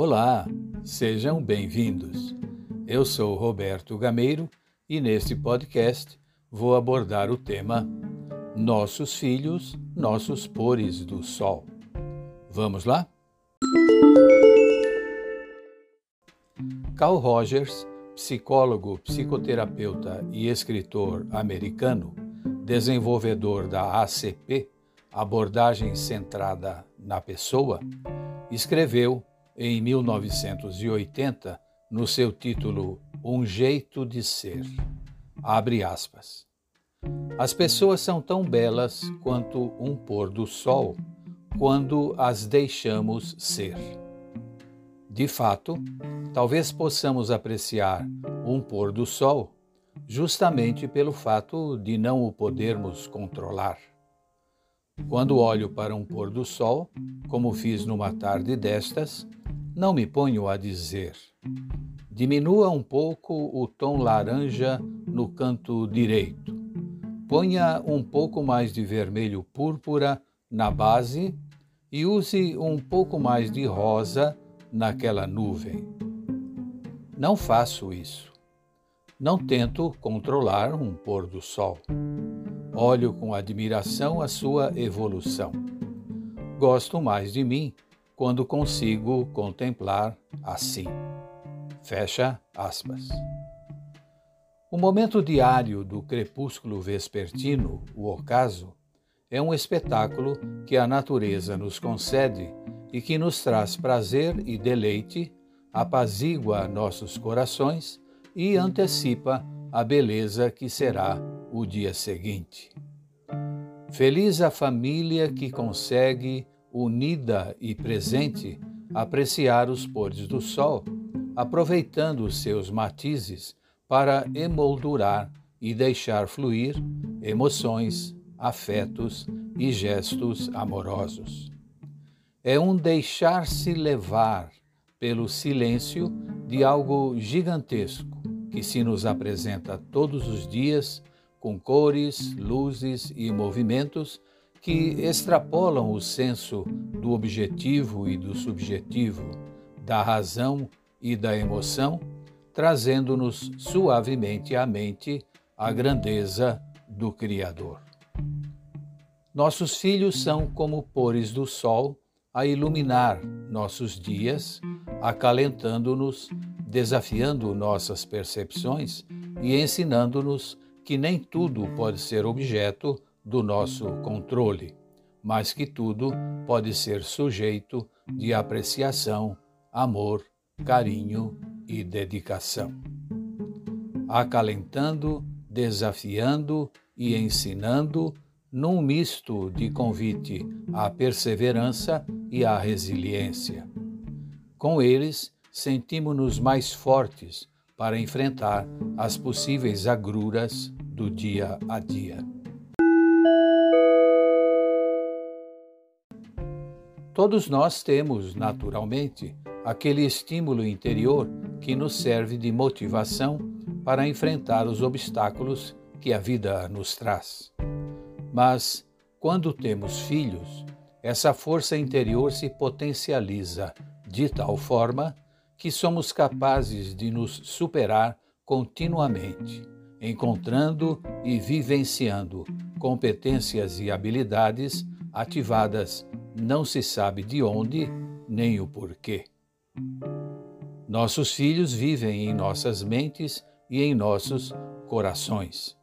Olá, sejam bem-vindos. Eu sou Roberto Gameiro e neste podcast vou abordar o tema Nossos Filhos, Nossos Pores do Sol. Vamos lá? Carl Rogers, psicólogo, psicoterapeuta e escritor americano, desenvolvedor da ACP, abordagem centrada na pessoa, escreveu em 1980 no seu título Um Jeito de Ser. Abre aspas. As pessoas são tão belas quanto um pôr do sol quando as deixamos ser. De fato, talvez possamos apreciar um pôr do sol justamente pelo fato de não o podermos controlar. Quando olho para um pôr do sol, como fiz numa tarde destas, não me ponho a dizer. Diminua um pouco o tom laranja no canto direito. Ponha um pouco mais de vermelho púrpura na base e use um pouco mais de rosa naquela nuvem. Não faço isso. Não tento controlar um pôr do sol. Olho com admiração a sua evolução. Gosto mais de mim quando consigo contemplar assim. Fecha aspas. O momento diário do crepúsculo vespertino, o ocaso, é um espetáculo que a natureza nos concede e que nos traz prazer e deleite, apazigua nossos corações e antecipa a beleza que será o dia seguinte. Feliz a família que consegue unida e presente, apreciar os pôres do sol, aproveitando os seus matizes para emoldurar e deixar fluir emoções, afetos e gestos amorosos. É um deixar-se levar pelo silêncio de algo gigantesco que se nos apresenta todos os dias com cores, luzes e movimentos que extrapolam o senso do objetivo e do subjetivo, da razão e da emoção, trazendo-nos suavemente à mente a grandeza do Criador. Nossos filhos são como pores do sol a iluminar nossos dias, acalentando-nos, desafiando nossas percepções e ensinando-nos que nem tudo pode ser objeto do nosso controle, mas que tudo pode ser sujeito de apreciação, amor, carinho e dedicação. Acalentando, desafiando e ensinando num misto de convite à perseverança e à resiliência. Com eles, sentimos-nos mais fortes para enfrentar as possíveis agruras do dia a dia. Todos nós temos, naturalmente, aquele estímulo interior que nos serve de motivação para enfrentar os obstáculos que a vida nos traz. Mas, quando temos filhos, essa força interior se potencializa de tal forma que somos capazes de nos superar continuamente, encontrando e vivenciando competências e habilidades ativadas não se sabe de onde nem o porquê. Nossos filhos vivem em nossas mentes e em nossos corações.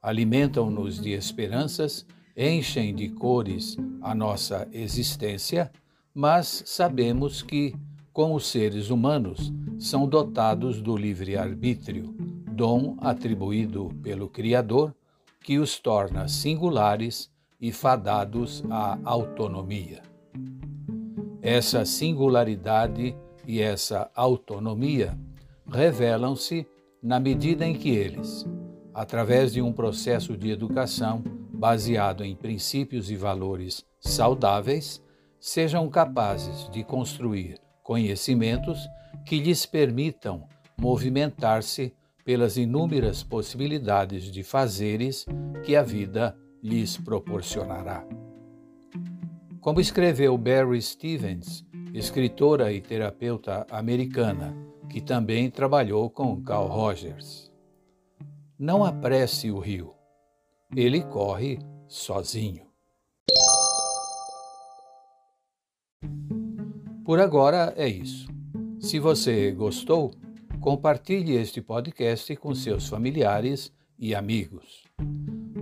Alimentam-nos de esperanças, enchem de cores a nossa existência, mas sabemos que, como seres humanos, são dotados do livre-arbítrio, dom atribuído pelo Criador, que os torna singulares e fadados à autonomia. Essa singularidade e essa autonomia revelam-se na medida em que eles, através de um processo de educação baseado em princípios e valores saudáveis, sejam capazes de construir conhecimentos que lhes permitam movimentar-se pelas inúmeras possibilidades de fazeres que a vida lhes proporcionará. Como escreveu Barry Stevens escritora e terapeuta americana que também trabalhou com Carl Rogers. Não apresse o rio, ele corre sozinho. Por agora é isso. Se você gostou, compartilhe este podcast com seus familiares e amigos.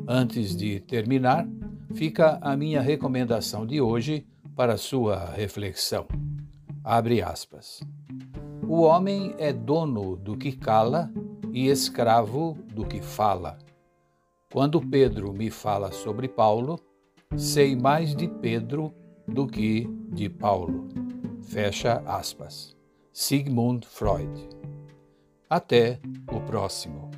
Antes de terminar, fica a minha recomendação de hoje para sua reflexão. Abre aspas. O homem é dono do que cala e escravo do que fala. Quando Pedro me fala sobre Paulo, sei mais de Pedro do que de Paulo. Fecha aspas. Sigmund Freud. Até o próximo.